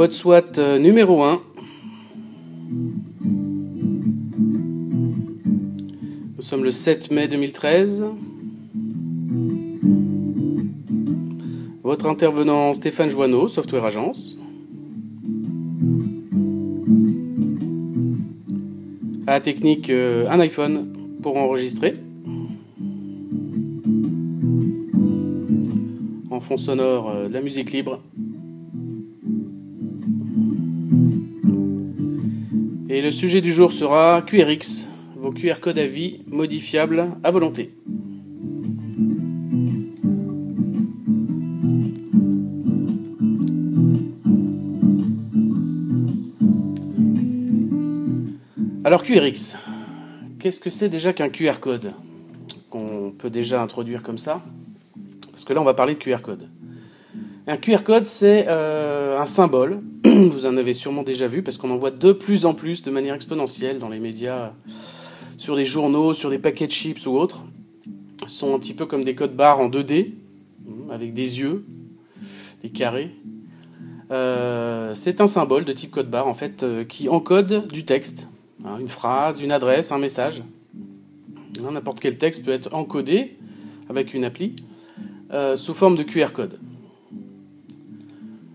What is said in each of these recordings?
PodSWAT euh, numéro 1. Nous sommes le 7 mai 2013. Votre intervenant Stéphane Joanneau, Software Agence. À la technique, euh, un iPhone pour enregistrer. En fond sonore, euh, de la musique libre. Et le sujet du jour sera QRX, vos QR codes à vie modifiables à volonté. Alors QRX, qu'est-ce que c'est déjà qu'un QR code Qu'on peut déjà introduire comme ça? Parce que là on va parler de QR code. Un QR code c'est euh, un symbole, vous en avez sûrement déjà vu parce qu'on en voit de plus en plus de manière exponentielle dans les médias, sur des journaux, sur des paquets de chips ou autres. Sont un petit peu comme des codes barres en 2D, avec des yeux, des carrés. Euh, c'est un symbole de type code barre en fait euh, qui encode du texte Hein, une phrase, une adresse, un message. Hein, n'importe quel texte peut être encodé avec une appli euh, sous forme de QR code.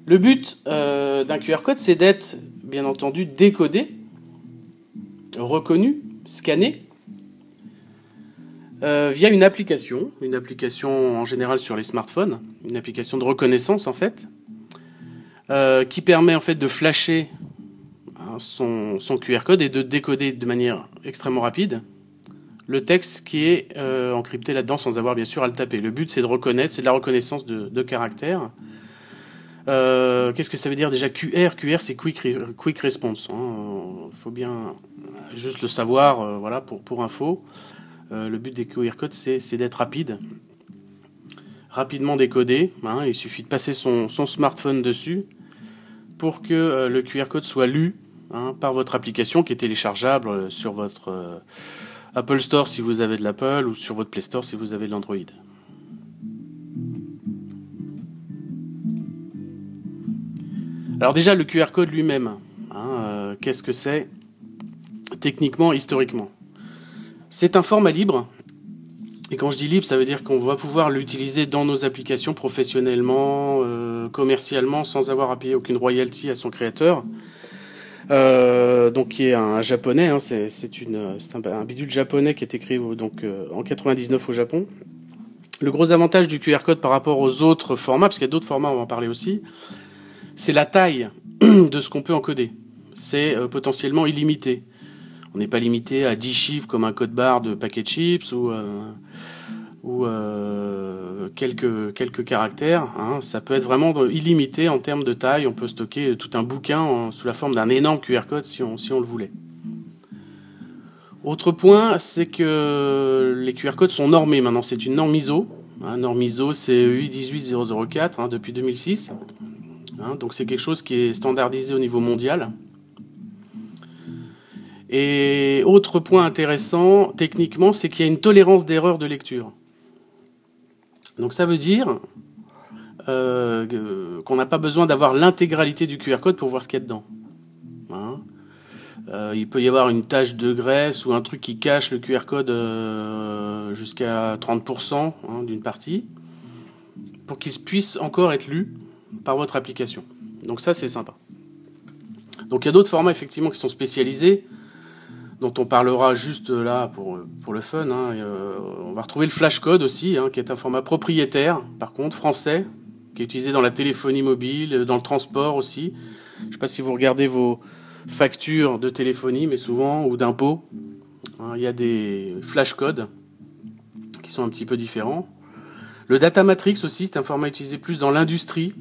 Le but euh, d'un QR code, c'est d'être, bien entendu, décodé, reconnu, scanné, euh, via une application, une application en général sur les smartphones, une application de reconnaissance en fait, qui permet en fait de flasher son, QR code et de décoder de manière extrêmement rapide le texte qui est euh, encrypté là-dedans sans avoir bien sûr à le taper. Le but c'est de reconnaître, c'est de la reconnaissance de, de. Euh, qu'est-ce que ça veut dire déjà QR QR c'est quick, quick response. Il hein. faut bien juste le savoir, euh, voilà pour, pour info. le but des QR codes c'est d'être rapide, rapidement décodé. Hein. il suffit de passer son, son, smartphone dessus pour que le QR code soit lu Hein, par votre application qui est téléchargeable euh, sur votre euh, Apple Store si vous avez de l'Apple ou sur votre Play Store si vous avez de l'Android. Alors déjà le QR code lui-même, hein, euh, qu'est-ce que c'est techniquement, historiquement? C'est un format libre. Et quand je dis libre, ça veut dire qu'on va pouvoir l'utiliser dans nos applications professionnellement, commercialement, sans avoir à payer aucune royalty à son créateur. Euh, donc qui est un japonais, hein, c'est un, un, bidule japonais qui est écrit donc euh, en 99 au Japon. Le gros avantage du QR code par rapport aux autres formats, parce qu'il y a d'autres formats, on va en parler aussi, c'est la taille de ce qu'on peut encoder. C'est euh, potentiellement illimité. On n'est pas limité à 10 chiffres comme un code barre de paquet de chips ou ou euh, quelques, caractères. Hein. Ça peut être vraiment illimité en termes de taille. On peut stocker tout un bouquin sous la forme d'un énorme QR code si on, le voulait. Autre point, c'est que les QR codes sont normés maintenant. C'est une norme ISO. Hein, norme ISO, c'est UI 18004 hein, depuis 2006. Hein, donc c'est quelque chose qui est standardisé au niveau mondial. Et autre point intéressant, techniquement, c'est qu'il y a une tolérance d'erreur de lecture. Donc ça veut dire euh, qu'on n'a pas besoin d'avoir l'intégralité du QR code pour voir ce qu'il y a dedans. Hein euh, il peut y avoir une tache de graisse ou un truc qui cache le QR code euh, jusqu'à 30% hein, d'une partie pour qu'il puisse encore être lu par votre application. Donc ça c'est sympa. Donc il y a d'autres formats effectivement qui sont spécialisés dont on parlera juste là pour, le fun. Hein. Euh, on va retrouver le flashcode aussi, hein, qui est un format propriétaire, par contre, français, qui est utilisé dans la téléphonie mobile, dans le transport aussi. Je ne sais pas si vous regardez vos factures de téléphonie, mais souvent, ou d'impôts, hein, il y a des flashcodes qui sont un petit peu différents. Le data matrix aussi, c'est un format utilisé plus dans l'industrie,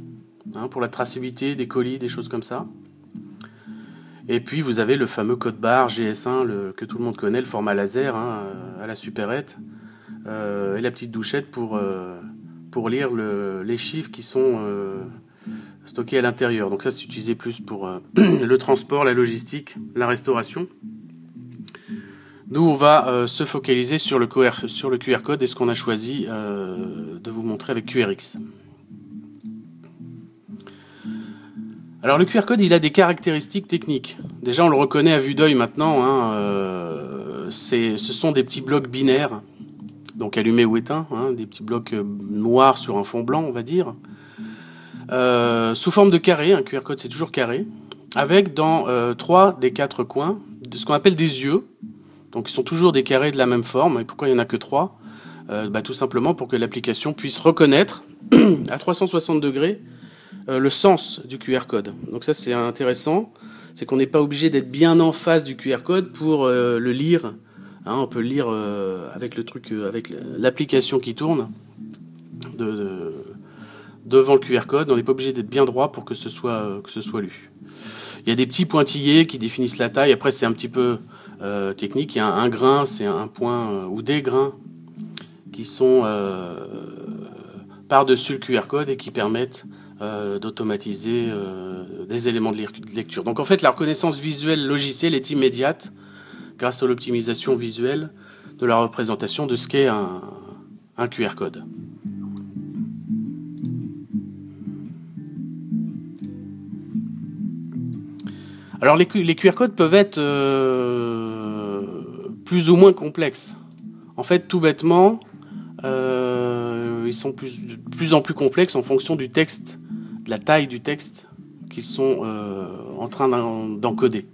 pour la traçabilité des colis, des choses comme ça. Et puis vous avez le fameux code barre GS1 le, que tout le monde connaît, le format laser hein, à la supérette, euh, et la petite douchette pour, euh, pour lire le, les chiffres qui sont euh, stockés à l'intérieur. Donc ça c'est utilisé plus pour le transport, la logistique, la restauration. Nous on va se focaliser sur le, QR, sur le QR code et ce qu'on a choisi de vous montrer avec QRX. Alors le QR code, il a des caractéristiques techniques. Déjà, on le reconnaît à vue d'œil maintenant. Hein, euh, ce sont des petits blocs binaires, donc allumés ou éteints, hein, des petits blocs euh, noirs sur un fond blanc, on va dire, euh, sous forme de carré. Un QR code, c'est toujours carré, avec dans trois des quatre coins ce qu'on appelle des yeux. Donc, ils sont toujours des carrés de la même forme. Et pourquoi il y en a que trois? Bah, Tout simplement pour que l'application puisse reconnaître à 360 degrés euh, le sens du QR code. Donc ça c'est intéressant, c'est qu'on n'est pas obligé d'être bien en face du QR code pour euh, le lire. Hein, on peut le lire euh, avec le truc, avec l'application qui tourne de, de, devant le QR code. On n'est pas obligé d'être bien droit pour que ce soit que ce soit lu. Il y a des petits pointillés qui définissent la taille. Après c'est un petit peu technique. Il y a un grain, c'est un point ou des grains qui sont par-dessus le QR code et qui permettent euh, d'automatiser euh, des éléments de lecture. Donc en fait, la reconnaissance visuelle logicielle est immédiate grâce à l'optimisation visuelle de la représentation de ce qu'est un, QR code. Alors les, QR codes peuvent être euh, plus ou moins complexes. En fait, tout bêtement, ils sont plus, de plus en plus complexes en fonction du texte la taille du texte qu'ils sont euh, en train d'encoder.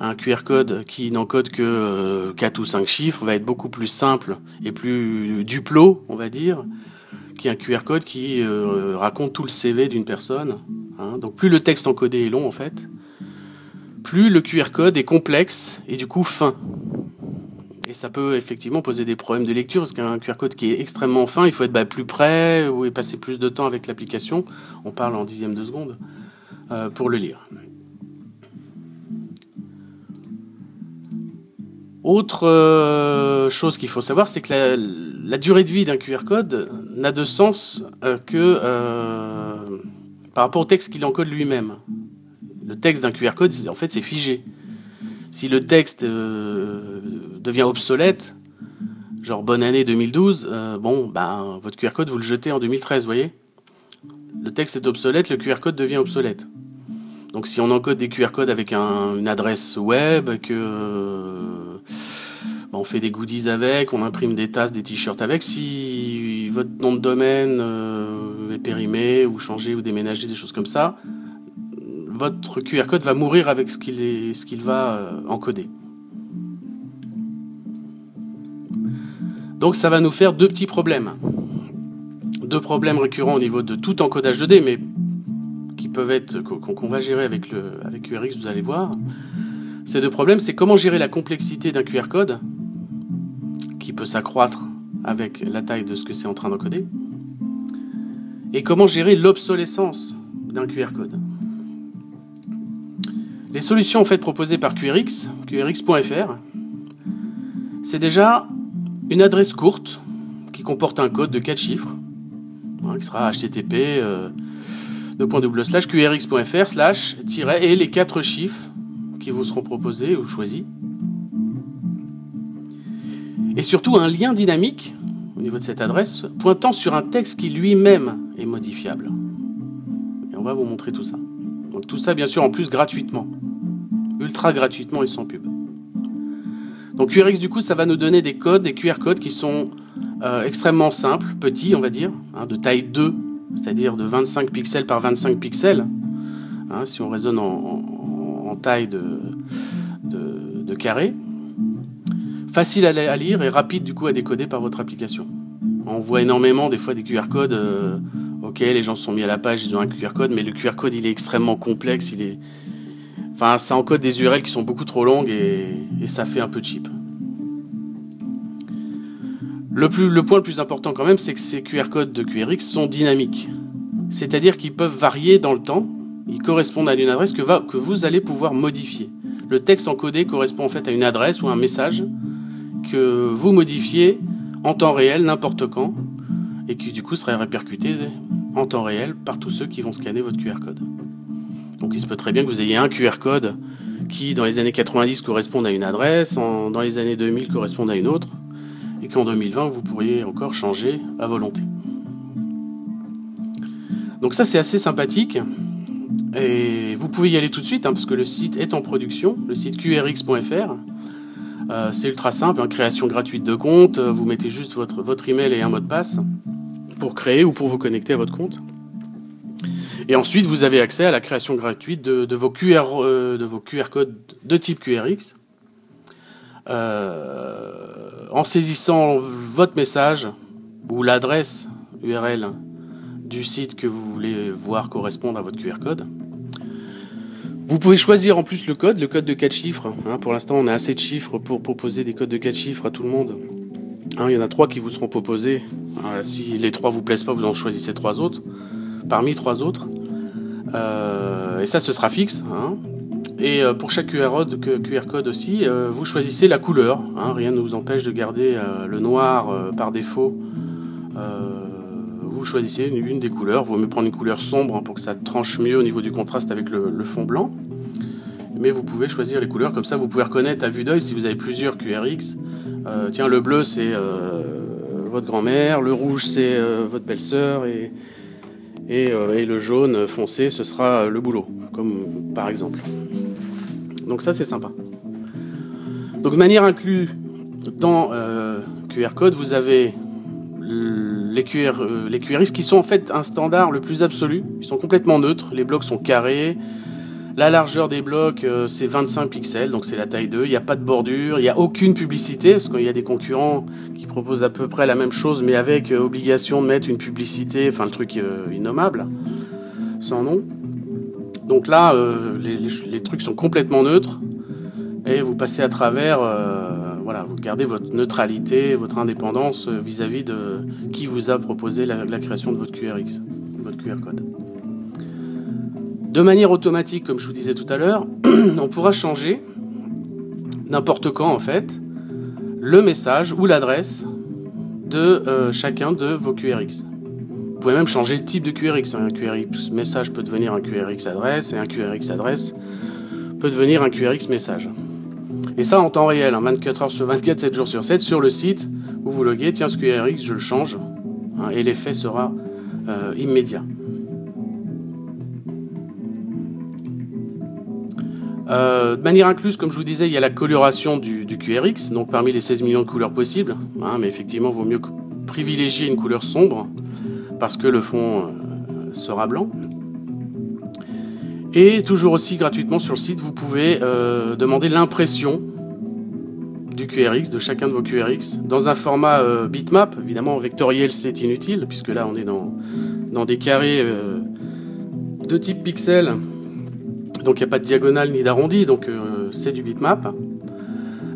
Un QR code qui n'encode que euh, 4 ou 5 chiffres va être beaucoup plus simple et plus duplo, on va dire, qu'un QR code qui euh, raconte tout le CV d'une personne. Hein. Donc plus le texte encodé est long en fait, plus le QR code est complexe et du coup fin. Et ça peut effectivement poser des problèmes de lecture, parce qu'un QR code qui est extrêmement fin, il faut être bah, plus près ou passer plus de temps avec l'application. On parle en dixième de seconde euh, pour le lire. Autre euh, chose qu'il faut savoir, c'est que la, durée de vie d'un QR code n'a de sens euh, que par rapport au texte qu'il encode lui-même. Le texte d'un QR code, en fait, c'est figé. Si le texte devient obsolète, genre bonne année 2012, euh, bon, ben, votre QR code, vous le jetez en 2013, vous voyez? Le texte est obsolète, le QR code devient obsolète. Donc si on encode des QR codes avec un, une adresse web, que ben, on fait des goodies avec, on imprime des tasses, des t-shirts avec, si votre nom de domaine euh, est périmé ou changé ou déménagé, des choses comme ça, votre QR code va mourir avec ce qu'il va euh, encoder. Donc ça va nous faire deux petits problèmes. Deux problèmes récurrents au niveau de tout encodage 2D, mais qui peuvent être qu'on va gérer avec le avec QRX, vous allez voir. Ces deux problèmes, c'est comment gérer la complexité d'un QR code qui peut s'accroître avec la taille de ce que c'est en train d'encoder, et comment gérer l'obsolescence d'un QR code. Les solutions en fait proposées par QRX, QRX.fr, c'est déjà une adresse courte qui comporte un code de 4 chiffres, hein, qui sera http euh, qrx.fr slash et les 4 chiffres qui vous seront proposés ou choisis. Et surtout un lien dynamique au niveau de cette adresse pointant sur un texte qui lui-même est modifiable. Et on va vous montrer tout ça. Donc tout ça bien sûr en plus gratuitement. Ultra gratuitement et sans pub. Donc QRX du coup ça va nous donner des codes, des QR codes qui sont euh, extrêmement simples, petits on va dire, hein, de taille 2, c'est-à-dire de 25 pixels par 25 pixels, hein, si on raisonne en, taille de, de, carré. Facile à, lire et rapide du coup à décoder par votre application. On voit énormément des fois des QR codes, euh, ok les gens sont mis à la page, ils ont un QR code, mais le QR code il est extrêmement complexe, il est Enfin, ça encode des URL qui sont beaucoup trop longues et, ça fait un peu cheap. Le, le point le plus important quand même, c'est que ces QR codes de QRX sont dynamiques. C'est-à-dire qu'ils peuvent varier dans le temps. Ils correspondent à une adresse que vous allez pouvoir modifier. Le texte encodé correspond en fait à une adresse ou un message que vous modifiez en temps réel, n'importe quand, et qui du coup serait répercuté en temps réel par tous ceux qui vont scanner votre QR code. Donc il se peut très bien que vous ayez un QR code qui, dans les années 90, corresponde à une adresse, dans les années 2000, corresponde à une autre, et qu'en 2020, vous pourriez encore changer à volonté. Donc ça, c'est assez sympathique. Et vous pouvez y aller tout de suite, hein, parce que le site est en production, le site qrx.fr. Euh, c'est ultra simple, hein, création gratuite de compte, vous mettez juste votre email et un mot de passe pour créer ou pour vous connecter à votre compte. Et ensuite, vous avez accès à la création gratuite de, vos, QR, euh, de vos QR codes de type QRX. en saisissant votre message ou l'adresse URL du site que vous voulez voir correspondre à votre QR code, vous pouvez choisir en plus le code, le code de 4 chiffres. Hein. pour l'instant, on a assez de chiffres pour proposer des codes de 4 chiffres à tout le monde. Hein, il y en a trois qui vous seront proposés. si les trois vous plaisent pas, vous en choisissez trois autres. Parmi trois autres. Euh, et ça, ce sera fixe. Hein. Et euh, pour chaque QR code, aussi, euh, vous choisissez la couleur. rien ne vous empêche de garder le noir par défaut. vous choisissez une, des couleurs. Vous mieux prendre une couleur sombre pour que ça tranche mieux au niveau du contraste avec le, fond blanc. Mais vous pouvez choisir les couleurs comme ça. Vous pouvez reconnaître à vue d'œil si vous avez plusieurs QRX. tiens, le bleu c'est votre grand-mère, le rouge c'est votre belle-sœur euh, et, le jaune foncé, ce sera le boulot, comme par exemple. Donc ça, c'est sympa. Donc manière inclue dans euh, QR code, vous avez les, QR, euh, les QRX qui sont en fait un standard le plus absolu. Ils sont complètement neutres. Les blocs sont carrés. La largeur des blocs, euh, c'est 25 pixels, donc c'est la taille 2. Il n'y a pas de bordure, il n'y a aucune publicité, parce qu'il y a des concurrents qui proposent à peu près la même chose, mais avec euh, obligation de mettre une publicité, enfin le truc euh, innommable, sans nom. Donc là, les, trucs sont complètement neutres, et vous passez à travers, voilà, vous gardez votre neutralité, votre indépendance vis-à-vis de qui vous a proposé la, la création de votre QRX, votre QR code. De manière automatique, comme je vous disais tout à l'heure, on pourra changer n'importe quand en fait le message ou l'adresse de euh, chacun de vos QRX. Vous pouvez même changer le type de QRX. Un QRX message peut devenir un QRX adresse et un QRX adresse peut devenir un QRX message. Et ça en temps réel, 24 hein, heures sur 24, 7 jours sur 7, sur le site où vous loguez, tiens ce QRX, je le change, hein, et l'effet sera euh, immédiat. Euh, de manière incluse, comme je vous disais, il y a la coloration du, QRX, donc parmi les 16 millions de couleurs possibles, hein, mais effectivement, il vaut mieux privilégier une couleur sombre, parce que le fond euh, sera blanc. Et toujours aussi gratuitement sur le site, vous pouvez euh, demander l'impression du QRX, de chacun de vos QRX, dans un format bitmap. Évidemment, vectoriel, c'est inutile, puisque là, on est dans, dans des carrés de type pixel donc il n'y a pas de diagonale ni d'arrondi, donc euh, c'est du bitmap.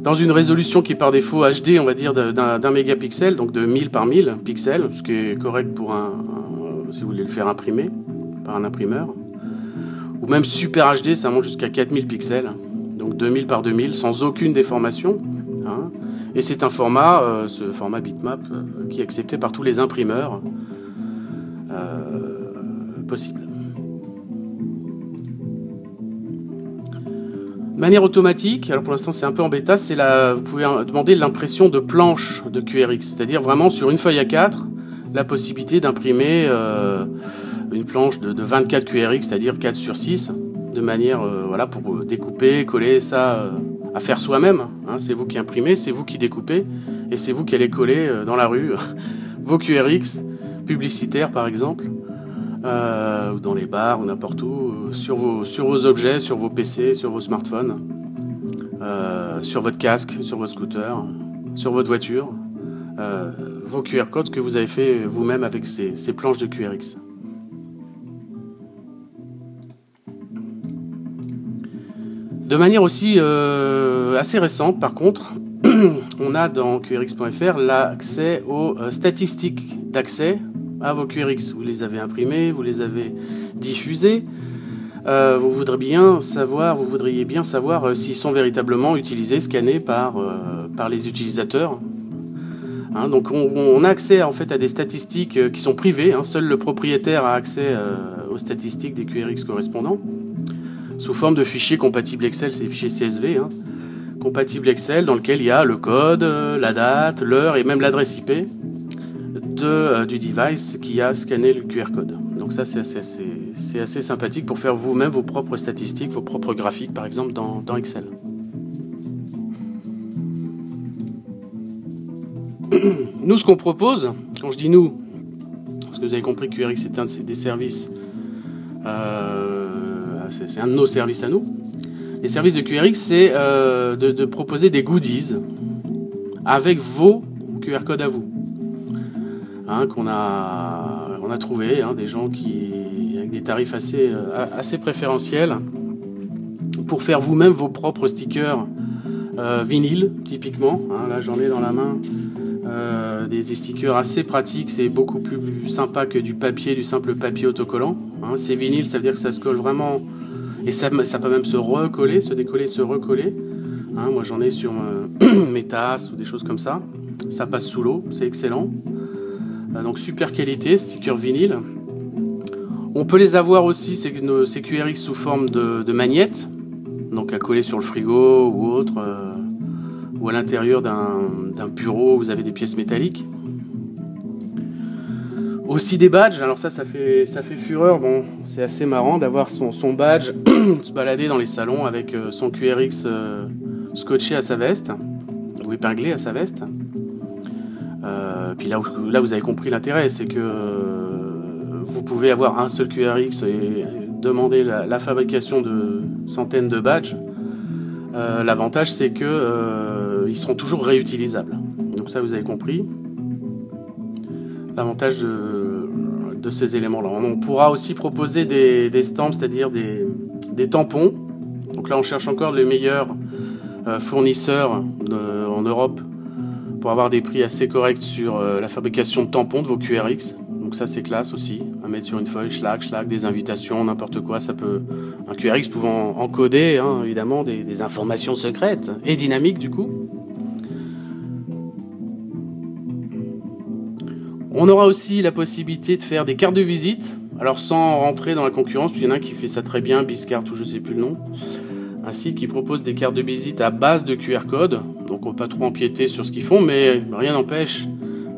Dans une résolution qui est par défaut HD, on va dire d'un mégapixel, donc de 1000 par 1000 pixels, ce qui est correct pour un, si vous voulez le faire imprimer par un imprimeur. Ou même Super HD, ça monte jusqu'à 4000 pixels, donc 2000 par 2000, sans aucune déformation. Hein. Et c'est un format, euh, ce format bitmap, euh, qui est accepté par tous les imprimeurs possibles. Manière automatique, alors pour l'instant c'est un peu en bêta, c'est la, vous pouvez demander l'impression de planches de QRX, c'est-à-dire vraiment sur une feuille A4, la possibilité d'imprimer euh, une planche de, 24 QRX, c'est-à-dire 4 sur 6, de manière euh, voilà pour découper, coller ça euh, à faire soi-même. Hein, c'est vous qui imprimez, c'est vous qui découpez, et c'est vous qui allez coller dans la rue vos QRX publicitaires par exemple. Euh, ou dans les bars ou n'importe où, euh, sur vos, objets, sur vos PC, sur vos smartphones, euh, sur votre casque, sur votre scooter, sur votre voiture, vos QR codes que vous avez fait vous-même avec ces, planches de QRX. De manière aussi assez récente, par contre, on a dans QRX.fr l'accès aux statistiques d'accès à vos QRX. Vous les avez imprimés, vous les avez diffusés. Euh, vous voudriez bien savoir, euh, s'ils sont véritablement utilisés, scannés par, euh, les utilisateurs. Hein, donc on, a accès en fait à des statistiques qui sont privées. Hein. Seul le propriétaire a accès aux statistiques des QRX correspondants sous forme de fichiers compatibles Excel, c'est des fichiers CSV, hein, compatibles Excel dans lequel il y a le code, la date, l'heure et même l'adresse IP. Euh, du device qui a scanné le QR code. Donc ça c'est assez, assez sympathique pour faire vous-même vos propres statistiques, vos propres graphiques par exemple dans, Excel. Nous ce qu'on propose, quand je dis nous, parce que vous avez compris que QRX c'est un des services, euh, c'est un de nos services à nous. Les services de QRX c'est euh, de, de proposer des goodies avec vos QR codes à vous. Hein, qu'on a, on a trouvé hein, des gens qui, avec des tarifs assez, euh, assez préférentiels, pour faire vous-même vos propres stickers euh, vinyle, typiquement. Hein, là, j'en ai dans la main euh, des, stickers assez pratiques. C'est beaucoup plus sympa que du papier, du simple papier autocollant. C'est vinyle, ça veut dire que ça se colle vraiment. Et ça, peut même se recoller, se décoller, se recoller. Moi, j'en ai sur mes tasses ou des choses comme ça. Ça passe sous l'eau, c'est excellent. Euh, donc super qualité, sticker vinyle. On peut les avoir aussi, c'est nos CQRX sous forme de, de donc à coller sur le frigo ou autre, euh, ou à l'intérieur d'un bureau où vous avez des pièces métalliques. Aussi des badges, alors ça, ça fait, ça fait fureur. C'est assez marrant d'avoir son, badge, se balader dans les salons avec euh, son QRX scotché à sa veste, ou épinglé à sa veste. Euh, puis là, là, vous avez compris l'intérêt, c'est que euh, vous pouvez avoir un seul QRX et demander la, fabrication de centaines de badges. Euh, l'avantage, c'est que ils seront toujours réutilisables. Donc ça, vous avez compris. L'avantage de, ces éléments-là. On pourra aussi proposer des, des stamps, c'est-à-dire des, des, tampons. Donc là, on cherche encore les meilleurs fournisseurs en Europe pour avoir des prix assez corrects sur euh, la fabrication de tampons de vos QRX. Donc ça c'est classe aussi, à mettre sur une feuille, schlag, schlag, des invitations, n'importe quoi, ça peut... Un QRX pouvant encoder hein, évidemment des, informations secrètes et dynamiques du coup. On aura aussi la possibilité de faire des cartes de visite, alors sans rentrer dans la concurrence, puis il y en a un qui fait ça très bien, Biscart ou je sais plus le nom un site qui propose des cartes de visite à base de QR code. Donc on ne va pas trop empiéter sur ce qu'ils font, mais rien n'empêche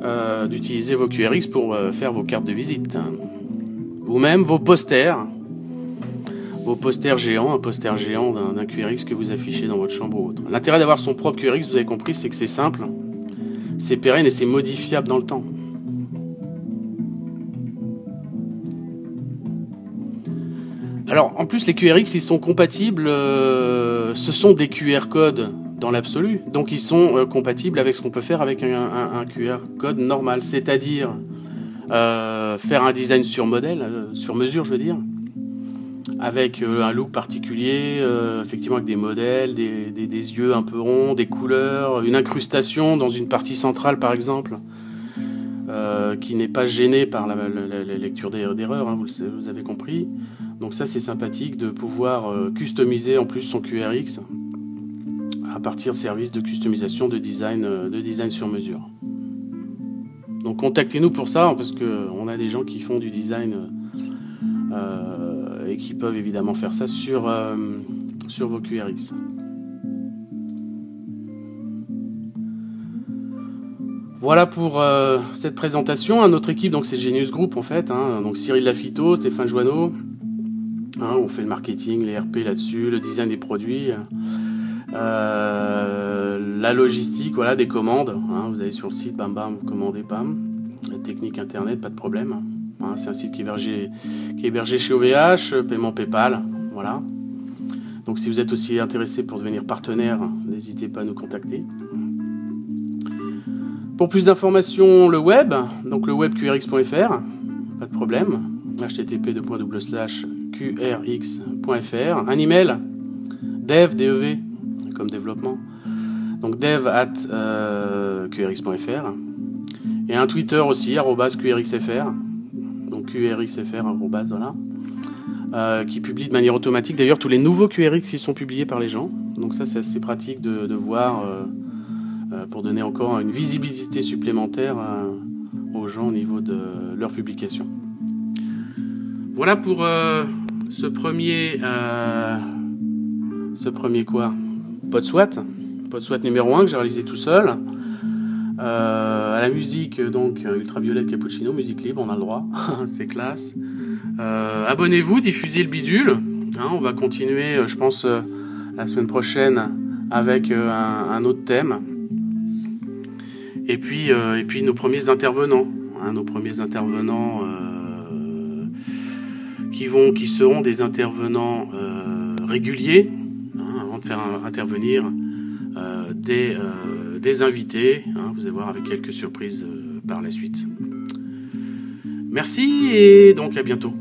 euh, d'utiliser vos QRX pour euh, faire vos cartes de visite. Ou même vos posters. Vos posters géants, un poster géant d'un QRX que vous affichez dans votre chambre ou autre. L'intérêt d'avoir son propre QRX, vous avez compris, c'est que c'est simple, c'est pérenne et c'est modifiable dans le temps. Alors, en plus, les QRX, ils sont compatibles. Euh, ce sont des QR codes dans l'absolu. Donc, ils sont euh, compatibles avec ce qu'on peut faire avec un, QR code normal. C'est-à-dire euh, faire un design sur modèle, sur mesure, je veux dire. Avec un look particulier, effectivement avec des modèles, des, yeux un peu ronds, des couleurs, une incrustation dans une partie centrale, par exemple. qui n'est pas gênée par la, lecture d'erreurs, hein, vous avez compris. Donc ça c'est sympathique de pouvoir euh, customiser en plus son QRX à partir de services de customisation de design, euh, de design sur mesure. Donc contactez-nous pour ça parce qu'on a des gens qui font du design euh, et qui peuvent évidemment faire ça sur, sur vos QRX. Voilà pour cette présentation. Un autre équipe, donc c'est Genius Group en fait. Hein. donc Cyril Lafito, Stéphane Joanneau, Hein, on fait le marketing, les RP là-dessus, le design des produits, euh, la logistique, voilà, des commandes. Hein, vous allez sur le site, bam bam, vous commandez, bam. La technique internet, pas de problème. Hein, c'est un site qui est, hébergé, qui est hébergé chez OVH, paiement PayPal, voilà. Donc si vous êtes aussi intéressé pour devenir partenaire, n'hésitez pas à nous contacter. Pour plus d'informations, le web, donc le web qrx.fr, pas de problème. http qrx.fr, un email dev, dev, comme développement, donc dev at euh, qrx.fr, et un Twitter aussi, qrxfr, donc qrxfr, voilà, euh, qui publie de manière automatique. D'ailleurs tous les nouveaux QRX qui sont publiés par les gens, donc ça c'est assez pratique de, voir euh, pour donner encore une visibilité supplémentaire aux gens au niveau de leur publication. Voilà pour ce premier, ce premier quoi? Pod SWAT, Pod SWAT numéro 1 que j'ai réalisé tout seul. Euh, à la musique, donc Ultraviolet Cappuccino, musique libre, on a le droit, c'est classe. abonnez-vous, diffusez le bidule. Hein, on va continuer, je pense, la semaine prochaine avec un, autre thème. Et puis, et puis nos premiers intervenants, hein, nos premiers intervenants qui vont, qui seront des intervenants réguliers, de faire intervenir des, des invités. Hein, vous allez voir avec quelques surprises euh, par la suite. Merci et donc à bientôt.